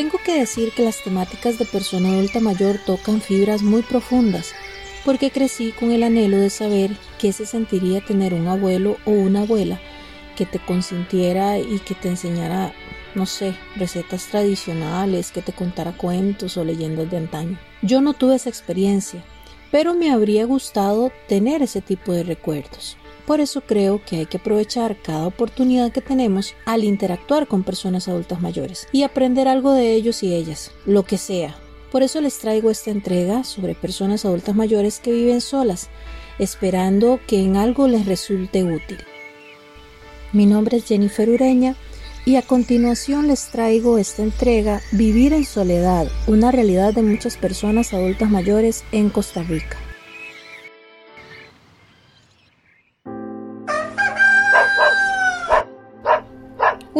Tengo que decir que las temáticas de persona adulta mayor tocan fibras muy profundas, porque crecí con el anhelo de saber qué se sentiría tener un abuelo o una abuela que te consintiera y que te enseñara, no sé, recetas tradicionales, que te contara cuentos o leyendas de antaño. Yo no tuve esa experiencia, pero me habría gustado tener ese tipo de recuerdos. Por eso creo que hay que aprovechar cada oportunidad que tenemos al interactuar con personas adultas mayores y aprender algo de ellos y ellas, lo que sea. Por eso les traigo esta entrega sobre personas adultas mayores que viven solas, esperando que en algo les resulte útil. Mi nombre es Jennifer Ureña y a continuación les traigo esta entrega Vivir en Soledad, una realidad de muchas personas adultas mayores en Costa Rica.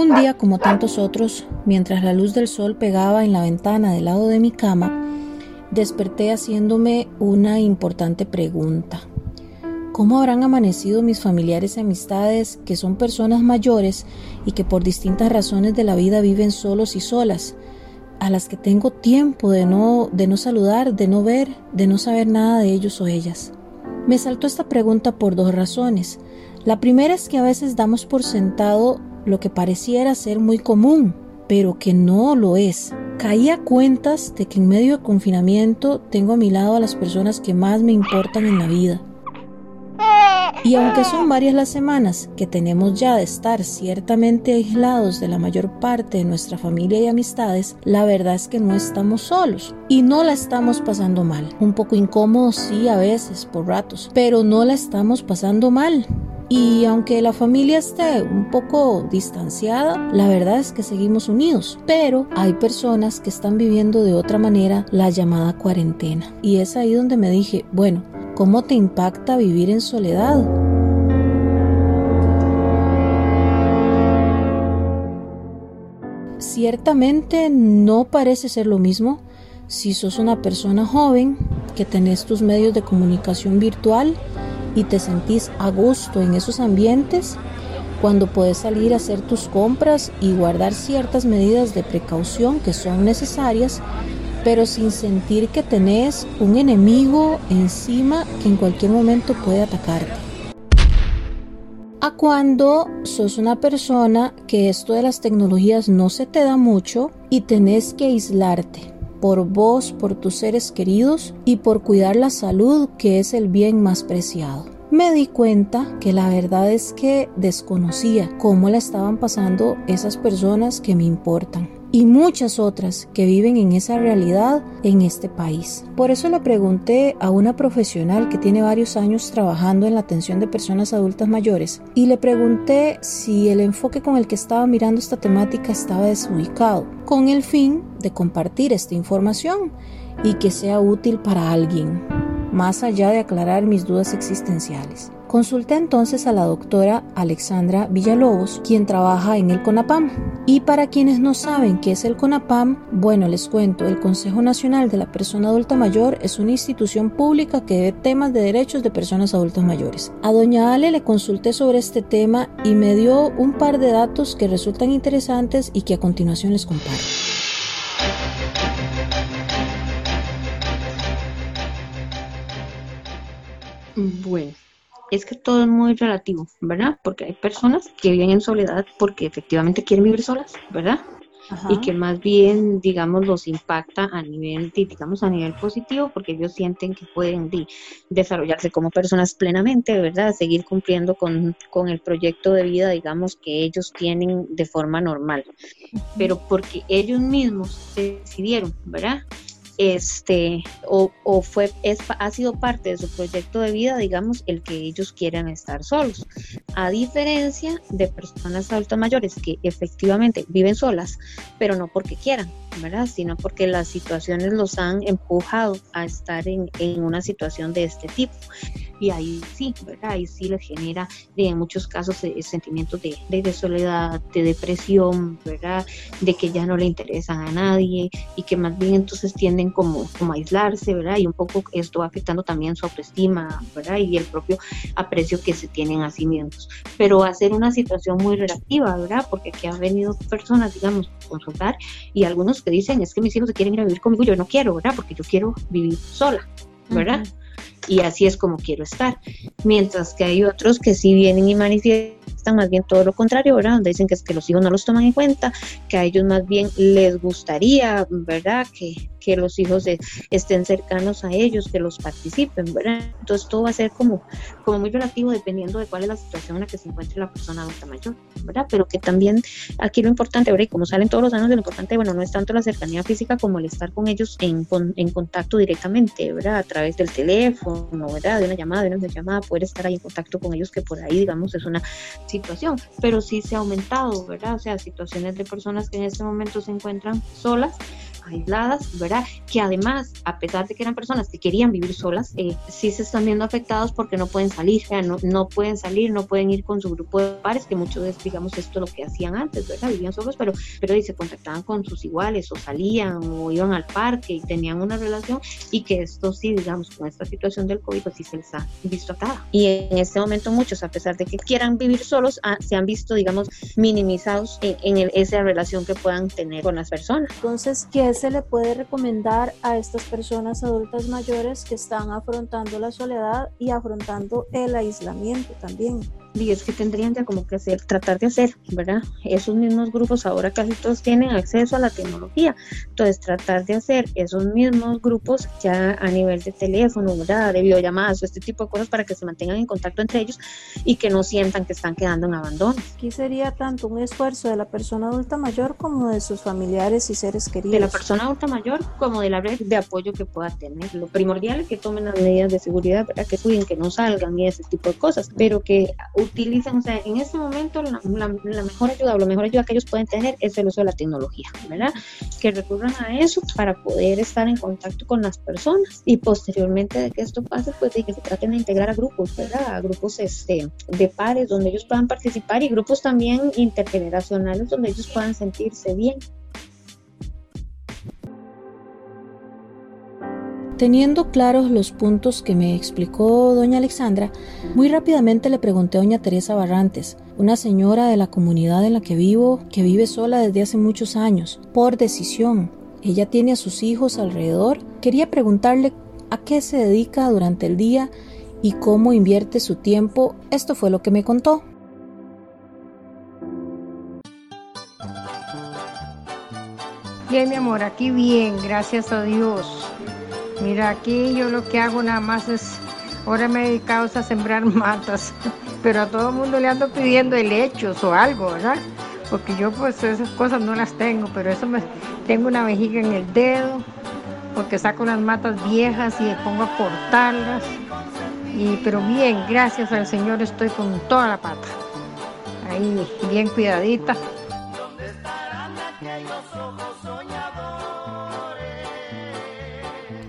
Un día como tantos otros, mientras la luz del sol pegaba en la ventana del lado de mi cama, desperté haciéndome una importante pregunta. ¿Cómo habrán amanecido mis familiares y amistades que son personas mayores y que por distintas razones de la vida viven solos y solas? A las que tengo tiempo de no, de no saludar, de no ver, de no saber nada de ellos o ellas. Me saltó esta pregunta por dos razones. La primera es que a veces damos por sentado lo que pareciera ser muy común, pero que no lo es. Caí a cuentas de que en medio de confinamiento tengo a mi lado a las personas que más me importan en la vida y aunque son varias las semanas que tenemos ya de estar ciertamente aislados de la mayor parte de nuestra familia y amistades, la verdad es que no estamos solos y no la estamos pasando mal. Un poco incómodo sí a veces por ratos, pero no la estamos pasando mal. Y aunque la familia esté un poco distanciada, la verdad es que seguimos unidos. Pero hay personas que están viviendo de otra manera la llamada cuarentena. Y es ahí donde me dije, bueno, ¿Cómo te impacta vivir en soledad? Ciertamente no parece ser lo mismo si sos una persona joven que tenés tus medios de comunicación virtual y te sentís a gusto en esos ambientes cuando puedes salir a hacer tus compras y guardar ciertas medidas de precaución que son necesarias pero sin sentir que tenés un enemigo encima que en cualquier momento puede atacarte. A cuando sos una persona que esto de las tecnologías no se te da mucho y tenés que aislarte por vos, por tus seres queridos y por cuidar la salud que es el bien más preciado. Me di cuenta que la verdad es que desconocía cómo la estaban pasando esas personas que me importan y muchas otras que viven en esa realidad en este país. Por eso le pregunté a una profesional que tiene varios años trabajando en la atención de personas adultas mayores y le pregunté si el enfoque con el que estaba mirando esta temática estaba desubicado, con el fin de compartir esta información y que sea útil para alguien, más allá de aclarar mis dudas existenciales. Consulté entonces a la doctora Alexandra Villalobos, quien trabaja en el CONAPAM. Y para quienes no saben qué es el CONAPAM, bueno, les cuento, el Consejo Nacional de la Persona Adulta Mayor es una institución pública que ve temas de derechos de personas adultas mayores. A doña Ale le consulté sobre este tema y me dio un par de datos que resultan interesantes y que a continuación les comparto. Es que todo es muy relativo, ¿verdad? Porque hay personas que viven en soledad porque efectivamente quieren vivir solas, ¿verdad? Y que más bien, digamos, los impacta a nivel, digamos, a nivel positivo, porque ellos sienten que pueden desarrollarse como personas plenamente, ¿verdad? Seguir cumpliendo con, con, el proyecto de vida, digamos, que ellos tienen de forma normal. Pero porque ellos mismos decidieron, ¿verdad? Este, o, o fue, es, ha sido parte de su proyecto de vida, digamos, el que ellos quieran estar solos. A diferencia de personas adultas mayores que efectivamente viven solas, pero no porque quieran, ¿verdad? Sino porque las situaciones los han empujado a estar en, en una situación de este tipo. y ahí sí, ¿verdad? Ahí sí les genera en muchos casos eh, sentimientos de, de, soledad, de depresión, ¿verdad? De que ya no le interesan a nadie y que más bien entonces tienden como, como a aislarse, ¿verdad? Y un poco esto va afectando también su autoestima, ¿verdad? Y el propio aprecio que se tienen a sí mismos. Pero va a ser una situación muy relativa, ¿verdad? Porque aquí han venido personas, digamos, a consultar y algunos que dicen, es que mis hijos se quieren ir a vivir conmigo, yo no quiero, ¿verdad? Porque yo quiero vivir sola, ¿verdad? Y así es como quiero estar. Mientras que hay otros que sí vienen y manifiestan más bien todo lo contrario, ¿verdad? Donde dicen que es que los hijos no los toman en cuenta, que a ellos más bien les gustaría, ¿verdad? Que, que los hijos estén cercanos a ellos, que los participen, ¿verdad? Entonces todo va a ser como, como muy relativo dependiendo de cuál es la situación en la que se encuentre la persona adulta mayor, ¿verdad? Pero que también aquí lo importante, ¿verdad? Y como salen todos los años, lo importante, bueno, no es tanto la cercanía física como el estar con ellos en, en contacto directamente, ¿verdad? A través del teléfono, ¿verdad? De una llamada, de una llamada, poder estar ahí en contacto con ellos, que por ahí, digamos, es una situación, pero sí se ha aumentado, ¿verdad? O sea, situaciones de personas que en este momento se encuentran solas, aisladas, ¿verdad? Que además, a pesar de que eran personas que querían vivir solas, eh, sí se están viendo afectados porque no pueden salir, no, no pueden salir, no pueden ir con su grupo de pares, que muchos de, digamos, esto es lo que hacían antes, ¿verdad? Vivían solos, pero, pero y se contactaban con sus iguales o salían o iban al parque y tenían una relación y que esto sí, digamos, con esta situación del COVID, pues sí se les ha visto atada. Y en este momento muchos, a pesar de que quieran vivir solos, ah, se han visto, digamos, minimizados en, en esa relación que puedan tener con las personas. Entonces, ¿qué se le puede recomendar a estas personas adultas mayores que están afrontando la soledad y afrontando el aislamiento también? Y es que tendrían ya como que hacer, tratar de hacer, ¿verdad? Esos mismos grupos ahora casi todos tienen acceso a la tecnología, entonces tratar de hacer esos mismos grupos ya a nivel de teléfono, ¿verdad? De videollamadas o este tipo de cosas para que se mantengan en contacto entre ellos y que no sientan que están quedando en abandono. Aquí sería tanto un esfuerzo de la persona adulta mayor como de sus familiares y seres queridos. De la persona adulta mayor como de la red de apoyo que pueda tener. Lo primordial es que tomen las medidas de seguridad, ¿verdad? Que cuiden, que no salgan y ese tipo de cosas, pero que utilizan, o sea, en este momento la, mejor ayuda o la mejor ayuda que ellos pueden tener es el uso de la tecnología, ¿verdad? Que recurran a eso para poder estar en contacto con las personas y posteriormente de que esto pase, pues de que se traten de integrar a grupos, ¿verdad? A grupos este, de pares donde ellos puedan participar y grupos también intergeneracionales donde ellos puedan sentirse bien. Teniendo claros los puntos que me explicó doña Alexandra, muy rápidamente le pregunté a doña Teresa Barrantes, una señora de la comunidad en la que vivo, que vive sola desde hace muchos años, por decisión. Ella tiene a sus hijos alrededor. Quería preguntarle a qué se dedica durante el día y cómo invierte su tiempo. Esto fue lo que me contó. Bien, mi amor, aquí bien, gracias a Dios. Mira, aquí yo lo que hago nada más es, ahora me he dedicado a sembrar matas, pero a todo el mundo le ando pidiendo helechos o algo, ¿verdad? Porque yo pues esas cosas no las tengo, pero eso me, tengo una vejiga en el dedo, porque saco unas matas viejas y me pongo a cortarlas. Y, pero bien, gracias al Señor estoy con toda la pata. Ahí, bien cuidadita.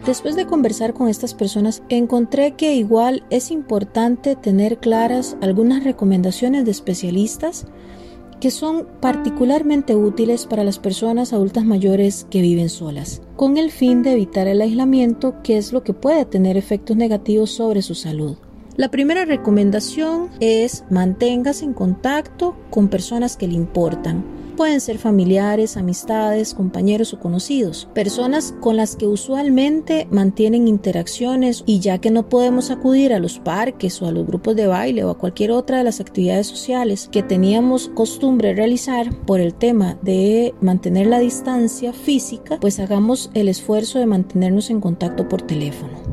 Después de conversar con estas personas, encontré que igual es importante tener claras algunas recomendaciones de especialistas que son particularmente útiles para las personas adultas mayores que viven solas, con el fin de evitar el aislamiento, que es lo que puede tener efectos negativos sobre su salud. La primera recomendación es manténgase en contacto con personas que le importan pueden ser familiares, amistades, compañeros o conocidos, personas con las que usualmente mantienen interacciones y ya que no podemos acudir a los parques o a los grupos de baile o a cualquier otra de las actividades sociales que teníamos costumbre realizar por el tema de mantener la distancia física, pues hagamos el esfuerzo de mantenernos en contacto por teléfono.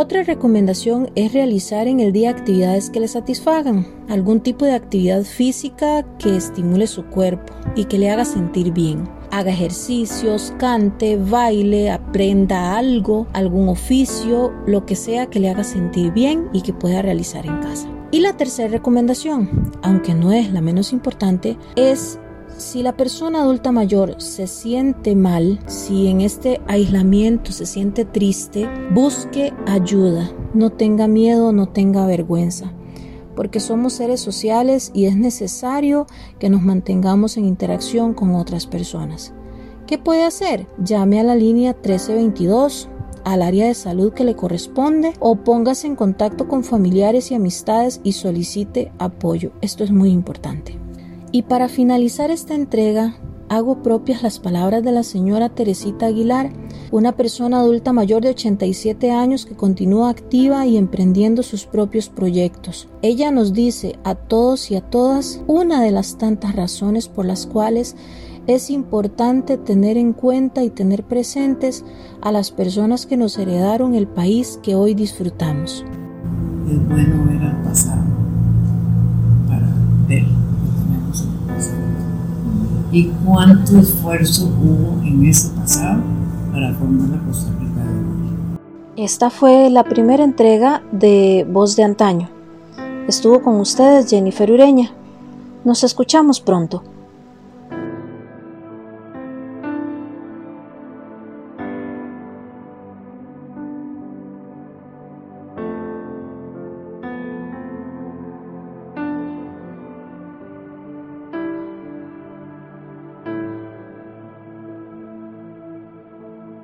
Otra recomendación es realizar en el día actividades que le satisfagan, algún tipo de actividad física que estimule su cuerpo y que le haga sentir bien. Haga ejercicios, cante, baile, aprenda algo, algún oficio, lo que sea que le haga sentir bien y que pueda realizar en casa. Y la tercera recomendación, aunque no es la menos importante, es Si la persona adulta mayor se siente mal, si en este aislamiento se siente triste, busque ayuda. No tenga miedo, no tenga vergüenza porque somos seres sociales y es necesario que nos mantengamos en interacción con otras personas. ¿Qué puede hacer? Llame a la línea 1322 al área de salud que le corresponde o póngase en contacto con familiares y amistades y solicite apoyo. Esto es muy importante. Y para finalizar esta entrega, hago propias las palabras de la señora Teresita Aguilar, una persona adulta mayor de 87 años que continúa activa y emprendiendo sus propios proyectos. Ella nos dice a todos y a todas una de las tantas razones por las cuales es importante tener en cuenta y tener presentes a las personas que nos heredaron el país que hoy disfrutamos. Es bueno ver al pasado para ¿Y cuánto esfuerzo hubo en ese pasado para formar la Costa Rica de hoy? Esta fue la primera entrega de Voz de Antaño. Estuvo con ustedes Jennifer Ureña. Nos escuchamos pronto.